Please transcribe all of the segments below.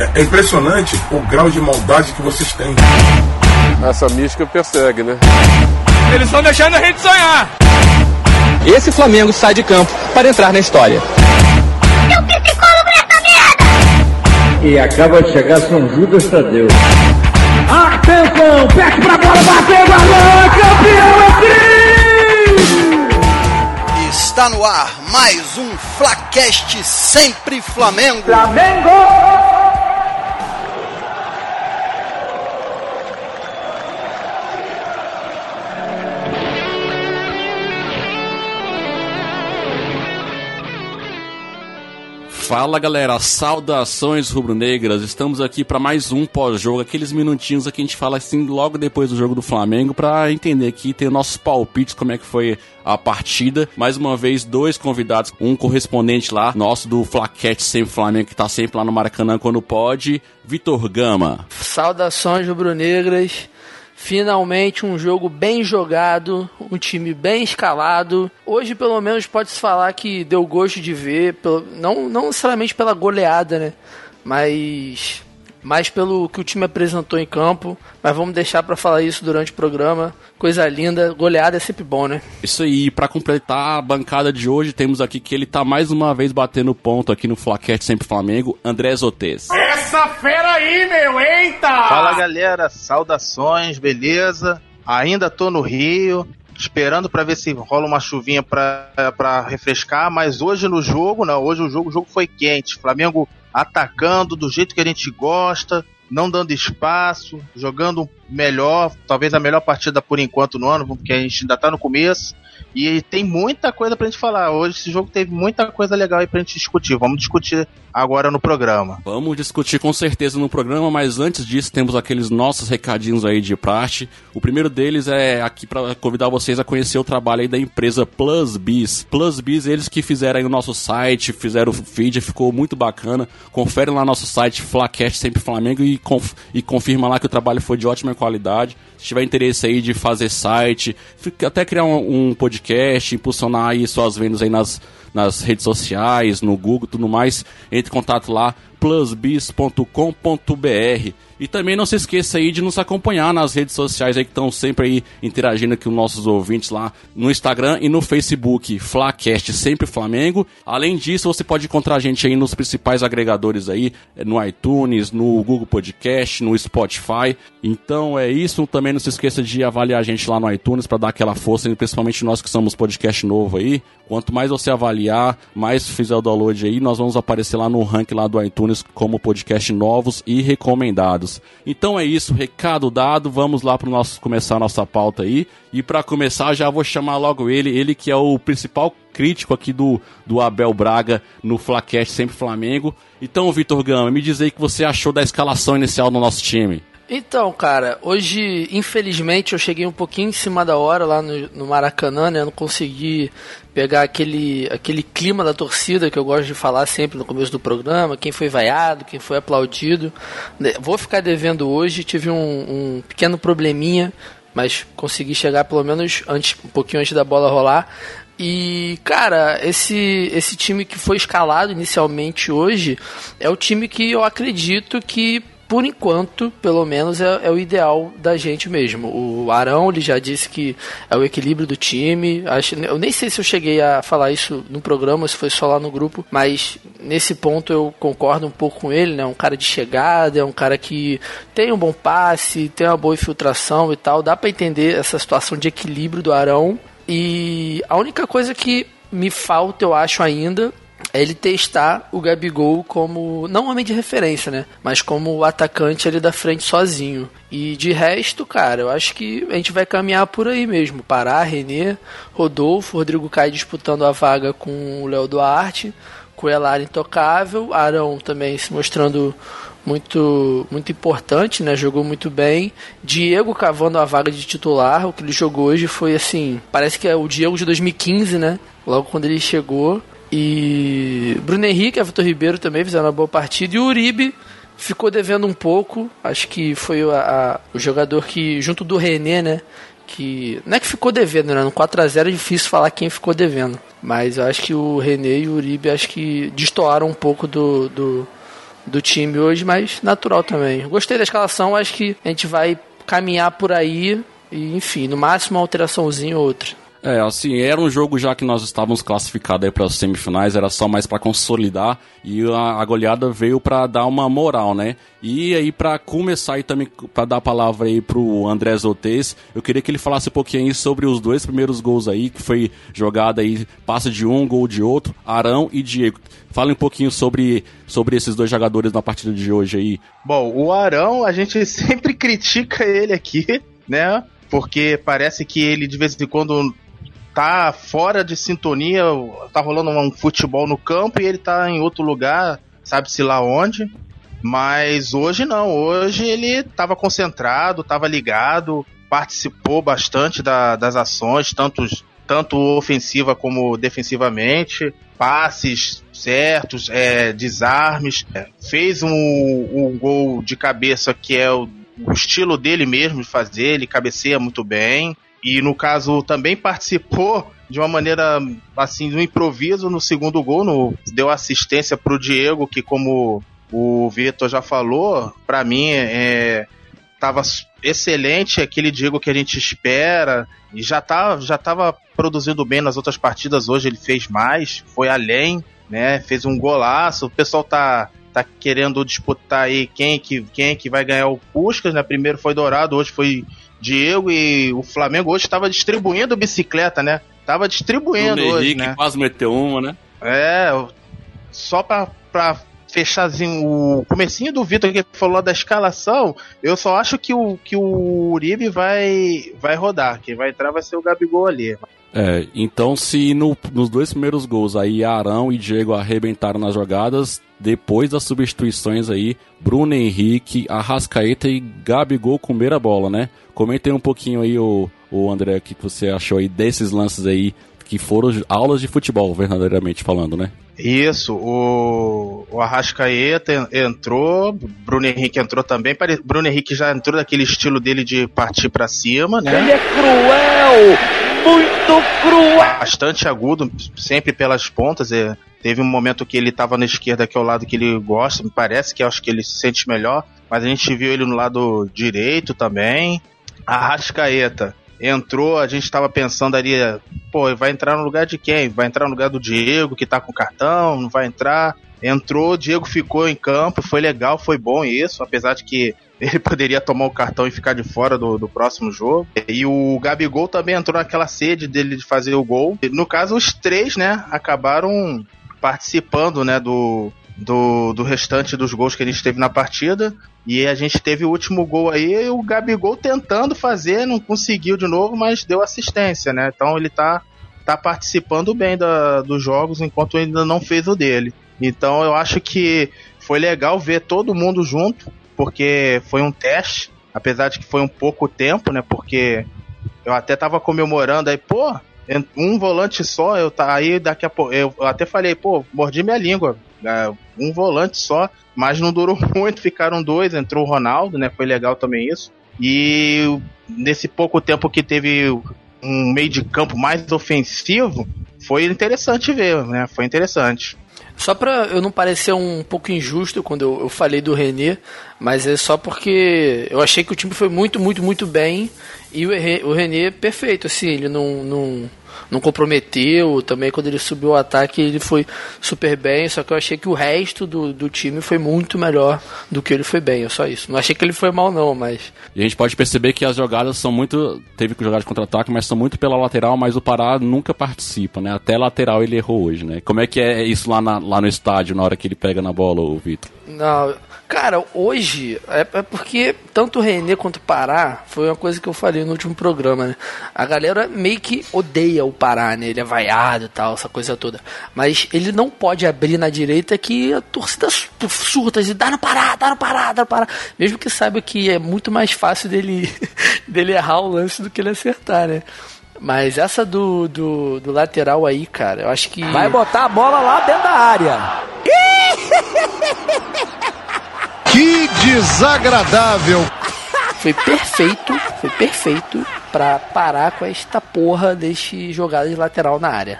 É, é impressionante o grau de maldade que vocês têm. Essa mística persegue, né? Eles estão deixando a gente sonhar. Esse Flamengo sai de campo para entrar na história. Eu psicólogo nessa merda! E acaba de chegar São Judas Tadeu. Atenção, pede pra bola, bateu, balão, campeão é Está no ar mais um Flacast Sempre Flamengo. Flamengo! Fala galera, saudações rubro-negras. Estamos aqui para mais um pós-jogo, aqueles minutinhos aqui a gente fala assim logo depois do jogo do Flamengo para entender aqui, ter nossos palpites como é que foi a partida. Mais uma vez, dois convidados, um correspondente lá, nosso do Flaquete Sempre Flamengo, que tá sempre lá no Maracanã quando pode, Vitor Gama. Saudações rubro-negras. Finalmente um jogo bem jogado, um time bem escalado. Hoje, pelo menos, pode-se falar que deu gosto de ver, não, não necessariamente pela goleada, né? Mas mais pelo que o time apresentou em campo. Mas vamos deixar para falar isso durante o programa. Coisa linda, goleada é sempre bom, né? Isso aí, para completar a bancada de hoje, temos aqui que ele tá mais uma vez batendo ponto aqui no Flaquete Sempre Flamengo, André Zotes. Essa fera aí, meu, eita! Fala galera, saudações, beleza? Ainda tô no Rio, esperando para ver se rola uma chuvinha para refrescar, mas hoje no jogo, não, hoje o jogo, o jogo foi quente. Flamengo atacando do jeito que a gente gosta, não dando espaço, jogando melhor, talvez a melhor partida por enquanto no ano, porque a gente ainda tá no começo. E tem muita coisa pra gente falar. Hoje esse jogo teve muita coisa legal aí pra gente discutir. Vamos discutir agora no programa. Vamos discutir com certeza no programa, mas antes disso temos aqueles nossos recadinhos aí de praxe. O primeiro deles é aqui para convidar vocês a conhecer o trabalho aí da empresa Plus Biz. Plus Biz, eles que fizeram aí o nosso site, fizeram o feed, ficou muito bacana. Confere lá no nosso site Flacast Sempre Flamengo e, conf e confirma lá que o trabalho foi de ótima qualidade. Tiver interesse aí de fazer site, até criar um, um podcast, impulsionar aí suas vendas aí nas, nas redes sociais, no Google, tudo mais, entre em contato lá plusbis.com.br. E também não se esqueça aí de nos acompanhar nas redes sociais aí que estão sempre aí interagindo com nossos ouvintes lá no Instagram e no Facebook, Flacast Sempre Flamengo. Além disso, você pode encontrar a gente aí nos principais agregadores aí, no iTunes, no Google Podcast, no Spotify. Então é isso. Também não se esqueça de avaliar a gente lá no iTunes para dar aquela força, principalmente nós que somos podcast novo aí. Quanto mais você avaliar, mais fizer o download aí, nós vamos aparecer lá no ranking lá do iTunes como podcast novos e recomendados. Então é isso, recado dado, vamos lá para nosso começar a nossa pauta aí. E para começar, já vou chamar logo ele, ele que é o principal crítico aqui do, do Abel Braga no Flacast Sempre Flamengo. Então, Vitor Gama, me diz aí o que você achou da escalação inicial do nosso time. Então, cara, hoje, infelizmente, eu cheguei um pouquinho em cima da hora lá no, no Maracanã, né? Eu não consegui pegar aquele, aquele clima da torcida que eu gosto de falar sempre no começo do programa, quem foi vaiado, quem foi aplaudido. Né, vou ficar devendo hoje, tive um, um pequeno probleminha, mas consegui chegar pelo menos antes, um pouquinho antes da bola rolar. E, cara, esse, esse time que foi escalado inicialmente hoje é o time que eu acredito que por enquanto, pelo menos, é, é, o ideal da gente mesmo. O Arão, ele já disse que é o equilíbrio do time. Acho, eu nem sei se eu cheguei a falar isso no programa, se foi só lá no grupo, mas nesse ponto eu concordo um pouco com ele, né? Um cara de chegada, é um cara que tem um bom passe, tem uma boa infiltração e tal. Dá para entender essa situação de equilíbrio do Arão. E a única coisa que me falta, eu acho ainda, é ele testar o Gabigol como, não homem de referência, né? Mas como o atacante ali da frente sozinho. E de resto, cara, eu acho que a gente vai caminhar por aí mesmo. Pará, Renê, Rodolfo, Rodrigo Caio disputando a vaga com o Léo Duarte, com o Elar intocável, Arão também se mostrando muito muito importante, né? Jogou muito bem. Diego cavando a vaga de titular. O que ele jogou hoje foi assim, parece que é o Diego de 2015, né? Logo quando ele chegou. E Bruno Henrique e Vitor Ribeiro também fizeram uma boa partida. E o Uribe ficou devendo um pouco. Acho que foi a, a, o jogador que, junto do René, né? Que. Não é que ficou devendo, né? No 4x0 é difícil falar quem ficou devendo. Mas eu acho que o René e o Uribe acho que destoaram um pouco do, do, do time hoje, mas natural também. Gostei da escalação, acho que a gente vai caminhar por aí e, enfim, no máximo uma alteraçãozinha ou outra. É, assim, era um jogo já que nós estávamos classificados aí para as semifinais, era só mais para consolidar e a, a goleada veio para dar uma moral, né? E aí para começar e também para dar a palavra aí pro André Zotez, eu queria que ele falasse um pouquinho sobre os dois primeiros gols aí, que foi jogada aí, passe de um, gol de outro, Arão e Diego. Fala um pouquinho sobre, sobre esses dois jogadores na partida de hoje aí. Bom, o Arão, a gente sempre critica ele aqui, né? Porque parece que ele de vez em quando tá fora de sintonia, tá rolando um futebol no campo e ele tá em outro lugar, sabe-se lá onde. Mas hoje não, hoje ele estava concentrado, estava ligado, participou bastante da, das ações, tanto, tanto ofensiva como defensivamente, passes certos, é, desarmes, é, fez um, um gol de cabeça que é o, o estilo dele mesmo de fazer, ele cabeceia muito bem. E no caso também participou de uma maneira assim, no improviso no segundo gol, no, deu assistência para o Diego, que como o Vitor já falou, para mim é, tava excelente, aquele Diego que a gente espera, e já tá, já tava produzindo bem nas outras partidas, hoje ele fez mais, foi além, né? Fez um golaço. O pessoal tá tá querendo disputar aí quem que quem que vai ganhar o Puskas, né? Primeiro foi Dourado, hoje foi Diego e o Flamengo hoje estava distribuindo bicicleta, né? Tava distribuindo o hoje, Henrique né? quase meteu uma, né? É, só pra, pra fecharzinho o comecinho do Vitor que falou da escalação, eu só acho que o, que o Uribe vai, vai rodar. Quem vai entrar vai ser o Gabigol ali. É, então se no, nos dois primeiros gols aí Arão e Diego arrebentaram nas jogadas, depois das substituições aí, Bruno Henrique, Arrascaeta e Gabigol comeram a bola, né? Comentem um pouquinho aí, o, o André, o que você achou aí desses lances aí, que foram aulas de futebol, verdadeiramente falando, né? Isso, o, o Arrascaeta entrou, Bruno Henrique entrou também. Bruno Henrique já entrou daquele estilo dele de partir para cima, né? Ele é cruel! Muito cruel! Bastante agudo, sempre pelas pontas. É, teve um momento que ele estava na esquerda, que é o lado que ele gosta, me parece que eu acho que ele se sente melhor. Mas a gente viu ele no lado direito também. Arrascaeta entrou, a gente estava pensando ali, pô, vai entrar no lugar de quem? Vai entrar no lugar do Diego, que tá com cartão, não vai entrar. Entrou, Diego ficou em campo, foi legal, foi bom isso, apesar de que ele poderia tomar o cartão e ficar de fora do, do próximo jogo. E o Gabigol também entrou naquela sede dele de fazer o gol. No caso, os três, né, acabaram participando, né, do, do, do restante dos gols que a gente teve na partida. E a gente teve o último gol aí, o Gabigol tentando fazer, não conseguiu de novo, mas deu assistência, né? Então ele tá, tá participando bem da, dos jogos enquanto ainda não fez o dele. Então eu acho que foi legal ver todo mundo junto, porque foi um teste, apesar de que foi um pouco tempo, né? Porque eu até tava comemorando aí, pô, um volante só, eu tá aí daqui a pouco. Eu até falei, pô, mordi minha língua. Um volante só, mas não durou muito, ficaram dois, entrou o Ronaldo, né? Foi legal também isso. E nesse pouco tempo que teve um meio de campo mais ofensivo, foi interessante ver, né? Foi interessante. Só pra eu não parecer um pouco injusto quando eu, eu, falei do René, mas é só porque eu achei que o time foi muito, muito, muito bem e o, o René perfeito, assim, ele não, não, não comprometeu. Também quando ele subiu o ataque, ele foi super bem. Só que eu achei que o resto do, do time foi muito melhor do que ele foi bem. É só isso. Não achei que ele foi mal, não, mas. E a gente pode perceber que as jogadas são muito. Teve que jogar de contra-ataque, mas são muito pela lateral, mas o Pará nunca participa, né? Até lateral ele errou hoje, né? Como é que é isso lá, na, lá no estádio, na hora que ele pega na bola, o Vitor? Não. Cara, hoje é, é, porque tanto o René quanto o Pará foi uma coisa que eu falei no último programa, né? A galera meio que odeia o Pará, né? Ele é vaiado e tal, essa coisa toda. Mas ele não pode abrir na direita que a torcida surta e dá no Pará, dá no Pará, dá no Pará. Mesmo que saiba que é muito mais fácil dele, dele errar o lance do que ele acertar, né? Mas essa do, do, do, lateral aí, cara, eu acho que. Vai botar a bola lá dentro da área. Que desagradável! Foi perfeito, foi perfeito para parar com esta porra deste jogada de lateral na área.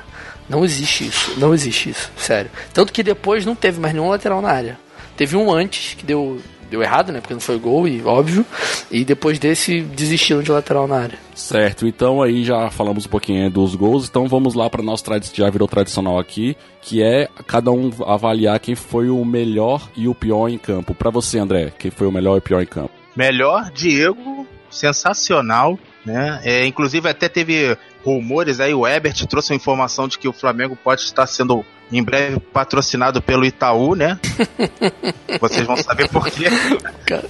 Não existe isso, não existe isso, sério. Tanto que depois não teve mais nenhum lateral na área. Teve um antes que deu, deu errado, né? Porque não foi gol, e óbvio. E depois desse desistiram de lateral na área. Certo, então aí já falamos um pouquinho dos gols, então vamos lá para nosso tradicional, já virou tradicional aqui, que é cada um avaliar quem foi o melhor e o pior em campo. Para você, André, quem foi o melhor e o pior em campo? Melhor, Diego, sensacional, né? É, inclusive até teve rumores aí, o Ebert trouxe uma informação de que o Flamengo pode estar sendo em breve patrocinado pelo Itaú, né? Vocês vão saber por quê.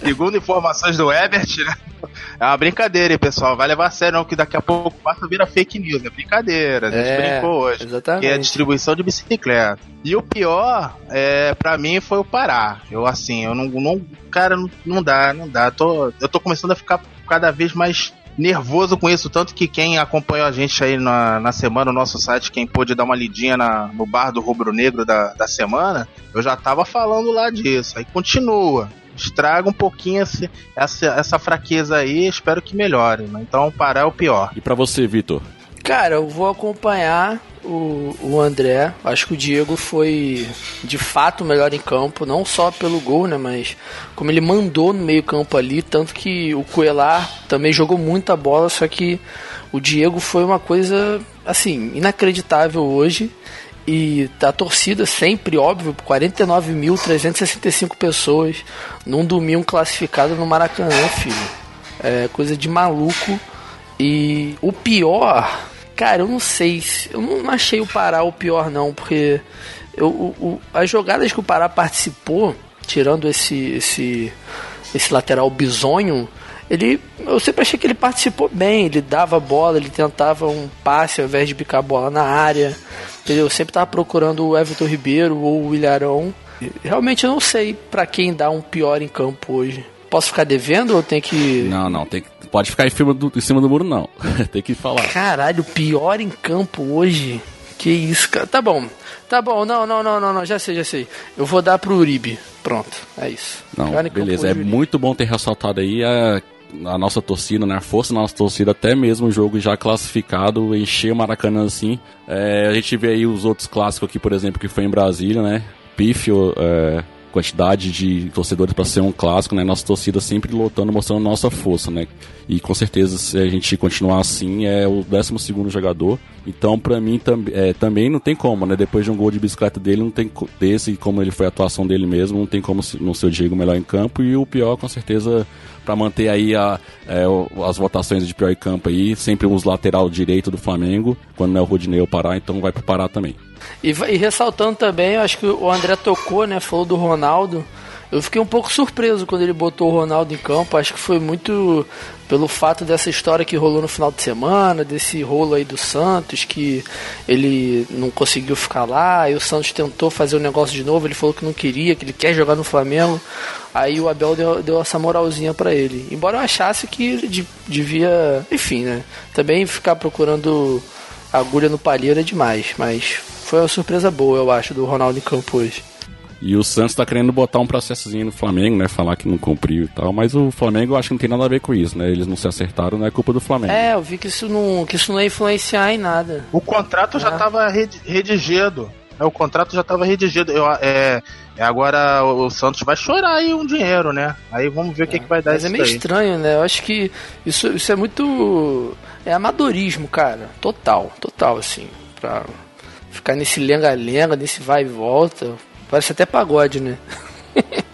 Segundo informações do Ebert, né? É uma brincadeira, hein, pessoal. Vai levar a sério, não, que daqui a pouco passa vira fake news. É brincadeira. A gente É, brincou hoje. exatamente. Que é a distribuição de bicicleta. E o pior, é, para mim, foi o Pará. Eu, assim, eu não. não cara, não, não dá, não dá. Tô, eu tô começando a ficar cada vez mais nervoso com isso, tanto que quem acompanhou a gente aí na, na semana no nosso site, quem pôde dar uma lidinha na, no bar do Rubro Negro da, da semana, eu já tava falando lá disso. Aí continua. Estraga um pouquinho esse, essa, essa fraqueza aí, espero que melhore. Né? Então, parar é o pior. E para você, Vitor? Cara, eu vou acompanhar o, o André. Acho que o Diego foi de fato o melhor em campo, não só pelo gol, né? Mas como ele mandou no meio-campo ali. Tanto que o Coelar também jogou muita bola, só que o Diego foi uma coisa, assim, inacreditável hoje. E a torcida sempre, óbvio, 49.365 pessoas num domingo classificado no Maracanã, filho. É coisa de maluco. E o pior, cara, eu não sei. se- Eu não achei o Pará o pior, não, porque eu, o- o- as jogadas que o Pará participou, tirando esse, esse, esse lateral bizonho, ele, eu sempre achei que ele participou bem. Ele dava bola, ele tentava um passe ao invés de picar a bola na área. Entendeu? Eu sempre tava procurando o Everton Ribeiro ou o Ilharão. Realmente eu não sei pra quem dá um pior em campo hoje. Posso ficar devendo ou tem que. Não, não, tem que, pode ficar em cima do, em cima do muro, não. tem que falar. Caralho, pior em campo hoje? Que isso, cara. Tá bom. Tá bom, não, não, não, não, não, já sei, já sei. Eu vou dar pro Uribe. Pronto, é isso. Não, beleza. É muito bom ter ressaltado aí a, a nossa torcida, né? A força da nossa torcida, até mesmo o jogo já classificado, encher o Maracanã assim. É, a gente vê aí os outros clássicos aqui, por exemplo, que foi em Brasília, né? Pífio, é, quantidade de torcedores para ser um clássico, né? Nossa torcida sempre lotando, mostrando nossa força, né? E com certeza, se a gente continuar assim, é o 12 segundo jogador. Então, pra mim, tam é, também não tem como, né? Depois de um gol de bicicleta dele, não tem desse, como ele foi a atuação dele mesmo, não tem como não ser o Diego melhor em campo. E o pior, com certeza, pra manter aí a, é, as votações de pior em campo aí, sempre os lateral direito do Flamengo, quando não é o Rodinei ou Pará, então vai pro Pará também. E, e ressaltando também, acho que o André tocou, né? Falou do Ronaldo. Eu fiquei um pouco surpreso quando ele botou o Ronaldo em campo. Acho que foi muito pelo fato dessa história que rolou no final de semana, desse rolo aí do Santos, que ele não conseguiu ficar lá, e o Santos tentou fazer o negócio de novo, ele falou que não queria, que ele quer jogar no Flamengo. Aí o Abel deu, deu essa moralzinha pra ele. Embora eu achasse que ele de- devia, enfim, né? Também ficar procurando agulha no palheiro é demais, mas foi uma surpresa boa, eu acho, do Ronaldo em campo hoje. E o Santos tá querendo botar um processozinho no Flamengo, né? Falar que não cumpriu e tal. Mas o Flamengo eu acho que não tem nada a ver com isso, né? Eles não se acertaram, não é culpa do Flamengo. É, eu vi que isso não, que isso não ia influenciar em nada. O contrato já Ah. estava redigido. É, o contrato já estava redigido. Eu, é, é, agora o, Santos vai chorar aí um dinheiro, né? Aí vamos ver o que, que vai dar Mas isso é meio daí. estranho, né? Eu acho que isso, isso é muito. É amadorismo, cara. Total, total, assim. Pra ficar nesse lenga-lenga, nesse vai e volta. Parece até pagode, né?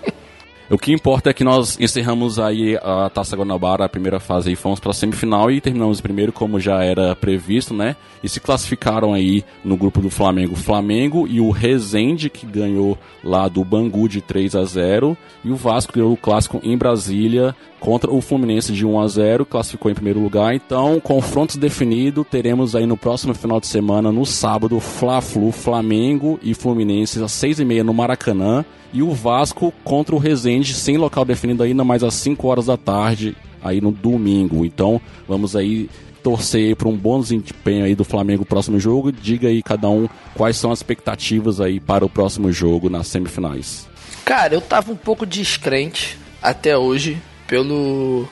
O que importa é que nós encerramos aí a Taça Guanabara, a primeira fase, e fomos para a semifinal e terminamos primeiro, como já era previsto, né? E se classificaram aí no grupo do Flamengo, Flamengo e o Rezende, que ganhou lá do Bangu de 3 a 0 e o Vasco ganhou o clássico em Brasília contra o Fluminense de 1 a 0 classificou em primeiro lugar. Então, confrontos definidos, teremos aí no próximo final de semana, no sábado, Fla-Flu, Flamengo e Fluminense às 6h30 no Maracanã. E o Vasco contra o Resende, sem local definido ainda, mas às 5 horas da tarde, aí no domingo. Então, vamos aí torcer para um bom desempenho aí do Flamengo no próximo jogo. Diga aí cada um quais são as expectativas aí para o próximo jogo nas semifinais. Cara, eu tava um pouco descrente até hoje pelo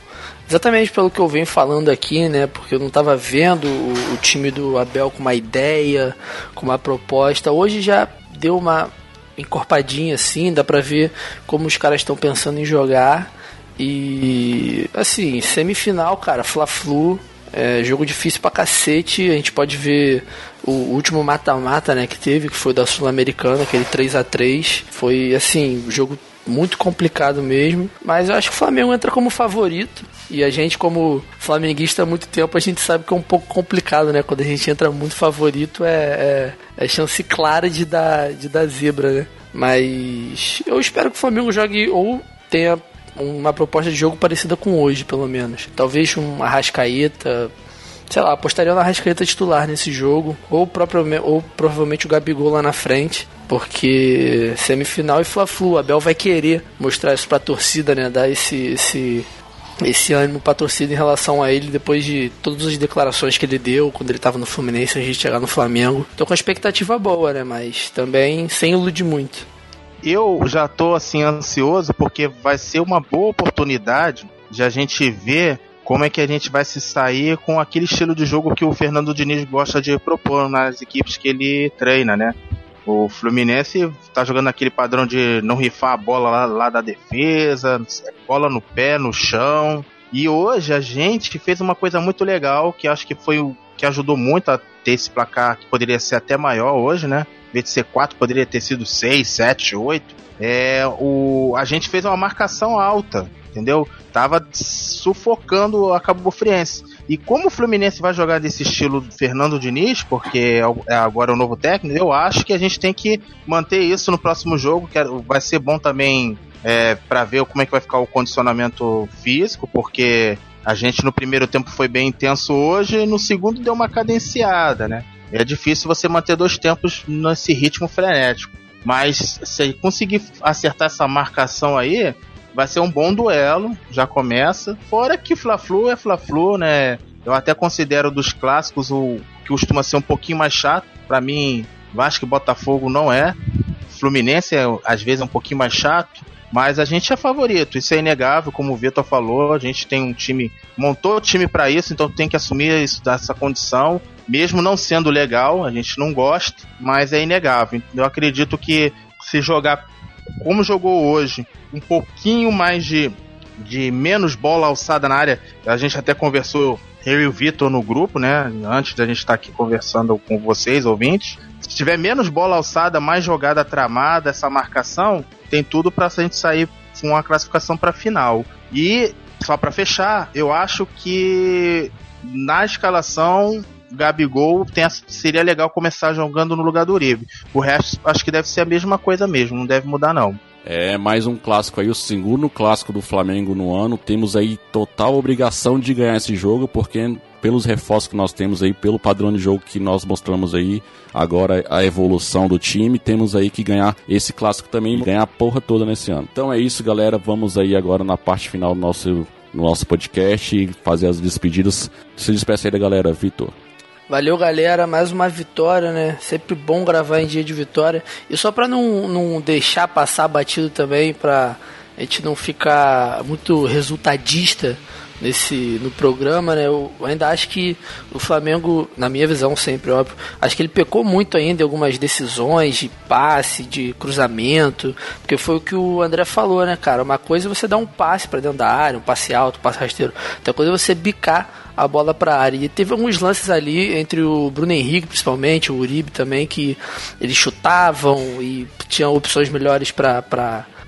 exatamente pelo que eu venho falando aqui, né? Porque eu não tava vendo o, o time do Abel com uma ideia, com uma proposta. Hoje já deu uma encorpadinha assim, dá pra ver como os caras estão pensando em jogar. E assim, semifinal, cara, Fla-Flu, é, jogo difícil pra cacete. A gente pode ver o último mata-mata, né, que teve, que foi da Sul-Americana, aquele 3 a 3 Foi assim, jogo muito complicado mesmo. Mas eu acho que o Flamengo entra como favorito. E a gente, como flamenguista há muito tempo, a gente sabe que é um pouco complicado, né? Quando a gente entra muito favorito, é, é, é chance clara de dar, de dar zebra, né? Mas eu espero que o Flamengo jogue ou tenha uma proposta de jogo parecida com hoje, pelo menos. Talvez um Arrascaeta, sei lá, apostaria na Arrascaeta titular nesse jogo, ou, próprio, ou provavelmente o Gabigol lá na frente, porque semifinal e Fla-Flu, Abel vai querer mostrar isso pra torcida, né, dar esse, esse, esse ânimo pra torcida em relação a ele depois de todas as declarações que ele deu quando ele tava no Fluminense, a gente chegar no Flamengo. Tô com a expectativa boa, né, mas também sem iludir muito eu já tô assim ansioso porque vai ser uma boa oportunidade de a gente ver como é que a gente vai se sair com aquele estilo de jogo que o Fernando Diniz gosta de propor nas equipes que ele treina, né? O Fluminense tá jogando aquele padrão de não rifar a bola lá, lá da defesa, bola no pé, no chão. E hoje a gente fez uma coisa muito legal que acho que foi o que ajudou muito a ter esse placar que poderia ser até maior hoje, né? Em vez de ser 4, poderia ter sido 6, 7, 8. É, o, a gente fez uma marcação alta, entendeu? Tava sufocando a Cabo Friense. E como o Fluminense vai jogar desse estilo do Fernando Diniz, porque é, é agora o novo técnico, eu acho que a gente tem que manter isso no próximo jogo, que vai ser bom também é, para ver como é que vai ficar o condicionamento físico, porque a gente no primeiro tempo foi bem intenso hoje, no segundo deu uma cadenciada, né? É difícil você manter dois tempos nesse ritmo frenético. Mas se conseguir acertar essa marcação aí, vai ser um bom duelo, já começa. Fora que Fla-Flu é Fla-Flu, né? Eu até considero dos clássicos o que costuma ser um pouquinho mais chato. Para mim, Vasco e Botafogo não é. Fluminense é às vezes é um pouquinho mais chato. Mas a gente é favorito, isso é inegável, como o Vitor falou, a gente tem um time, montou o time para isso, então tem que assumir isso, dessa condição, mesmo não sendo legal, a gente não gosta, mas é inegável. Eu acredito que se jogar como jogou hoje, um pouquinho mais de, de menos bola alçada na área, a gente até conversou eu e o Vitor no grupo, né? Antes da gente estar aqui conversando com vocês, ouvintes. Se tiver menos bola alçada, mais jogada tramada, essa marcação, tem tudo para a gente sair com uma classificação para final. E só para fechar, eu acho que na escalação Gabigol seria legal começar jogando no lugar do Uribe. O resto acho que deve ser a mesma coisa mesmo, não deve mudar não. É mais um clássico aí, o segundo clássico do Flamengo no ano. Temos aí total obrigação de ganhar esse jogo, porque pelos reforços que nós temos aí, pelo padrão de jogo que nós mostramos aí, agora a evolução do time, temos aí que ganhar esse clássico também, ganhar a porra toda nesse ano. Então é isso, galera. Vamos aí agora na parte final do nosso, do nosso podcast e fazer as despedidas. Se despeça aí da galera, Vitor. Valeu, galera. Mais uma vitória, né? Sempre bom gravar em dia de vitória. E só pra não, não deixar passar batido também, pra a gente não ficar muito resultadista nesse no programa, né? Eu ainda acho que o Flamengo, na minha visão sempre, óbvio, acho que ele pecou muito ainda em algumas decisões de passe, de cruzamento, porque foi o que o André falou, né, cara? Uma coisa é você dar um passe para dentro da área, um passe alto, um passe rasteiro. Outra coisa é você bicar a bola para a área. E teve alguns lances ali entre o Bruno Henrique, principalmente, o Uribe também, que eles chutavam e tinham opções melhores para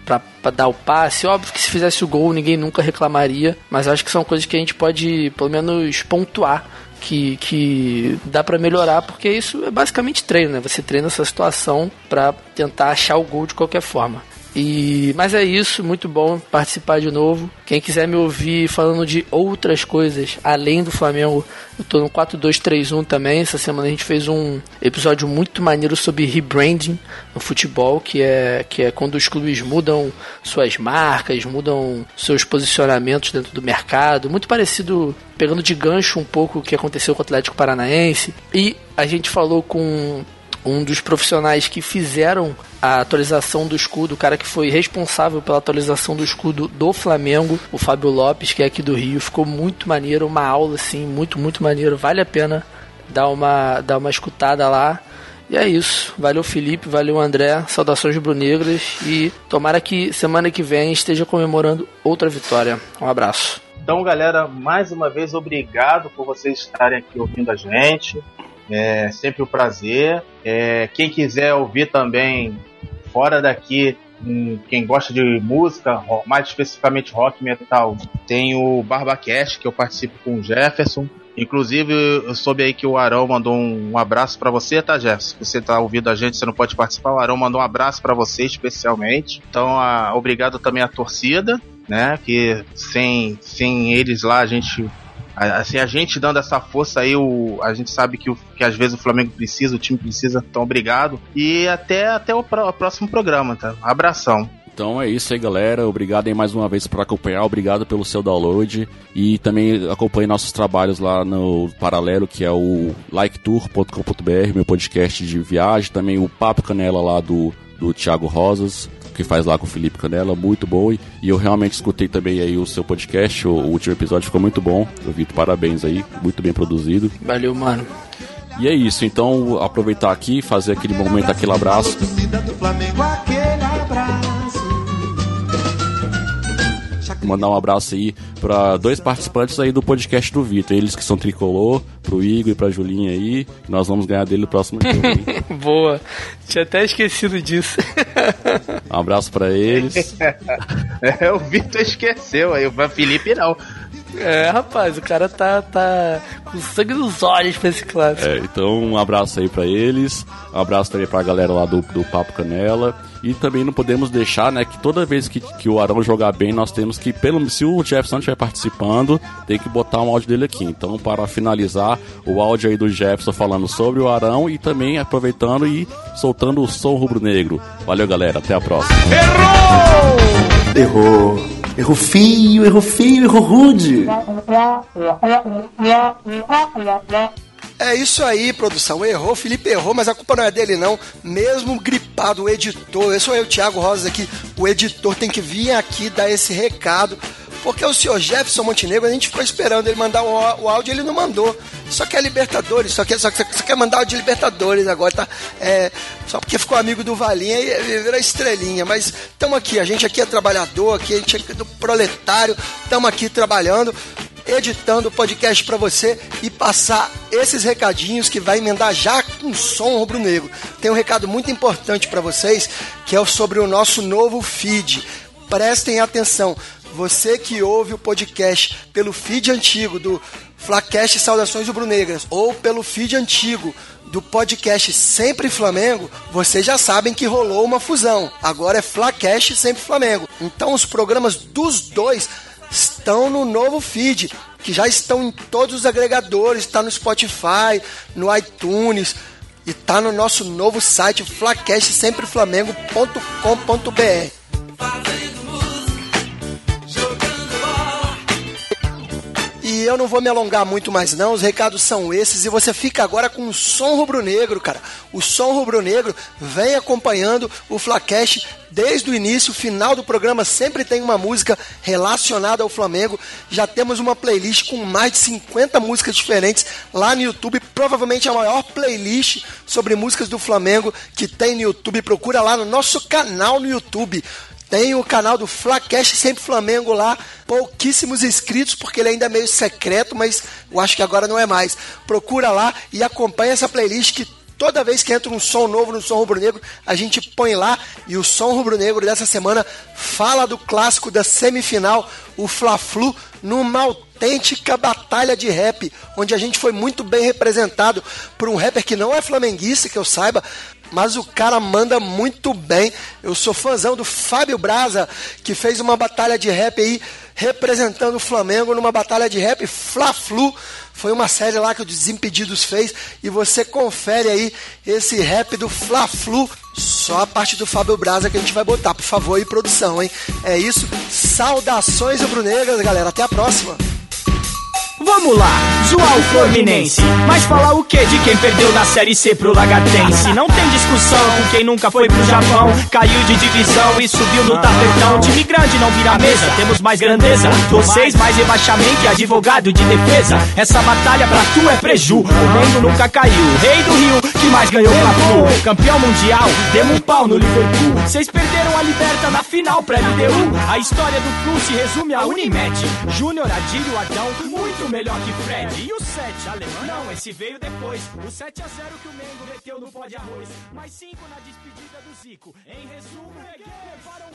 para dar o passe. Óbvio que se fizesse o gol ninguém nunca reclamaria, mas acho que são coisas que a gente pode pelo menos pontuar que, que dá para melhorar, porque isso é basicamente treino, né? Você treina essa situação para tentar achar o gol de qualquer forma. E, mas é isso, muito bom participar de novo. Quem quiser me ouvir falando de outras coisas além do Flamengo, eu tô no 4231 também. Essa semana a gente fez um episódio muito maneiro sobre rebranding no futebol, que é, que é quando os clubes mudam suas marcas, mudam seus posicionamentos dentro do mercado. Muito parecido, pegando de gancho um pouco o que aconteceu com o Atlético Paranaense. E a gente falou com um dos profissionais que fizeram a atualização do escudo, o cara que foi responsável pela atualização do escudo do Flamengo, o Fábio Lopes, que é aqui do Rio, ficou muito maneiro, uma aula assim, muito, muito maneiro, vale a pena dar uma, dar uma escutada lá. E é isso. Valeu, Felipe. Valeu, André. Saudações rubro-negras. E tomara que semana que vem esteja comemorando outra vitória. Um abraço. Então, galera, mais uma vez, obrigado por vocês estarem aqui ouvindo a gente. É sempre um prazer. É, quem quiser ouvir também fora daqui, quem gosta de música, mais especificamente rock metal, tem o BarbaCast, que eu participo com o Jefferson. Inclusive, eu soube aí que o Arão mandou um, um abraço para você, tá, Jefferson? Você tá ouvindo a gente, você não pode participar. O Arão mandou um abraço para você especialmente. Então, a, obrigado também à torcida, né? Que sem, sem eles lá a gente assim, a gente dando essa força aí, o, a gente sabe que, o, que às vezes o Flamengo precisa, o time precisa, então obrigado. E até, até o, o próximo programa, tá? Abração. Então é isso aí, galera. Obrigado aí mais uma vez por acompanhar. Obrigado pelo seu download. E também acompanhe nossos trabalhos lá no paralelo, que é o liketour.com.br, meu podcast de viagem. Também o Papo Canela lá do, do Thiago Rosas que faz lá com o Felipe Canela, muito bom. E eu realmente escutei também aí o seu podcast, o, o último episódio ficou muito bom. Eu Vitor, parabéns aí, muito bem produzido. Valeu, mano. E é isso, então aproveitar aqui, fazer aquele momento, aquele abraço. Mandar um abraço aí para dois participantes aí do podcast do Vitor, eles que são tricolor, pro Igor e pra Julinha aí, nós vamos ganhar dele no próximo jogo. Boa, tinha até esquecido disso. um abraço para eles. é, o Vitor esqueceu, aí o Felipe não. É, rapaz, o cara tá, tá com sangue nos olhos pra esse clássico. É, então um abraço aí para eles, um abraço também pra galera lá do, do Papo Canela. E também não podemos deixar, né, que toda vez que, que o Arão jogar bem, nós temos que, pelo se o Jefferson estiver participando, tem que botar um áudio dele aqui. Então, para finalizar, o áudio aí do Jefferson falando sobre o Arão e também aproveitando e soltando o som rubro-negro. Valeu, galera. Até a próxima. Errou! Errou. Errou feio, errou feio, errou rude. É isso aí, produção. Errou, Felipe errou, mas a culpa não é dele, não. Mesmo gripado, o editor, eu sou eu, Thiago Rosas aqui, o editor tem que vir aqui dar esse recado. Porque o senhor Jefferson Montenegro, a gente ficou esperando ele mandar o, áudio, ele não mandou. Só quer Libertadores, só quer, só, só quer mandar o de Libertadores agora, tá? É, só porque ficou amigo do Valinha e virou estrelinha. Mas estamos aqui, a gente aqui é trabalhador, aqui a gente é do proletário, estamos aqui trabalhando editando o podcast para você e passar esses recadinhos que vai emendar já com som rubro-negro. Tem um recado muito importante para vocês que é sobre o nosso novo feed. Prestem atenção. Você que ouve o podcast pelo feed antigo do Flacast Saudações Rubro-Negras ou pelo feed antigo do podcast Sempre Flamengo, vocês já sabem que rolou uma fusão. Agora é Flacast Sempre Flamengo. Então os programas dos dois estão no novo feed, que já estão em todos os agregadores, está no Spotify, no iTunes e está no nosso novo site flacastsempreflamengo.com.br. E eu não vou me alongar muito mais não, os recados são esses e você fica agora com o som rubro-negro, cara. O som rubro-negro vem acompanhando o Flacast desde o início, final do programa sempre tem uma música relacionada ao Flamengo. Já temos uma playlist com mais de 50 músicas diferentes lá no YouTube, provavelmente a maior playlist sobre músicas do Flamengo que tem no YouTube. Procura lá no nosso canal no YouTube. Tem o canal do Flacast Sempre Flamengo lá, pouquíssimos inscritos, porque ele ainda é meio secreto, mas eu acho que agora não é mais. Procura lá e acompanha essa playlist que toda vez que entra um som novo no Som Rubro Negro, a gente põe lá e o Som Rubro Negro dessa semana fala do clássico da semifinal, o Fla-Flu, numa autêntica batalha de rap, onde a gente foi muito bem representado por um rapper que não é flamenguista, que eu saiba, mas o cara manda muito bem. Eu sou fãzão do Fábio Braza, que fez uma batalha de rap aí, representando o Flamengo numa batalha de rap Fla-Flu. Foi uma série lá que o Desimpedidos fez e você confere aí esse rap do Fla-Flu. Só a parte do Fábio Braza que a gente vai botar, por favor, e produção, hein? É isso. Saudações rubro-negras, galera. Até a próxima. Vamos lá, zoar o Fluminense. Mas falar o que de quem perdeu na Série C pro Lagatense? Não tem discussão com quem nunca foi pro Japão, caiu de divisão e subiu no tapetão. Time grande não vira mesa, temos mais grandeza. Vocês mais rebaixamento e advogado de defesa. Essa batalha pra tu é preju. O Mengo nunca caiu. Rei do Rio, que mais ganhou pra Flu. Campeão mundial, demos um pau no Liverpool. Vocês perderam a liberta na final pra LDU. A história do Flu se resume a Unimed. Júnior, Adílio, Adão, muito melhor que Fred. E o 7, alemão? Não, esse veio depois. O 7 a 0 que o Mengo meteu no pó de arroz. Mais 5 na despedida do Zico. Em resumo, levaram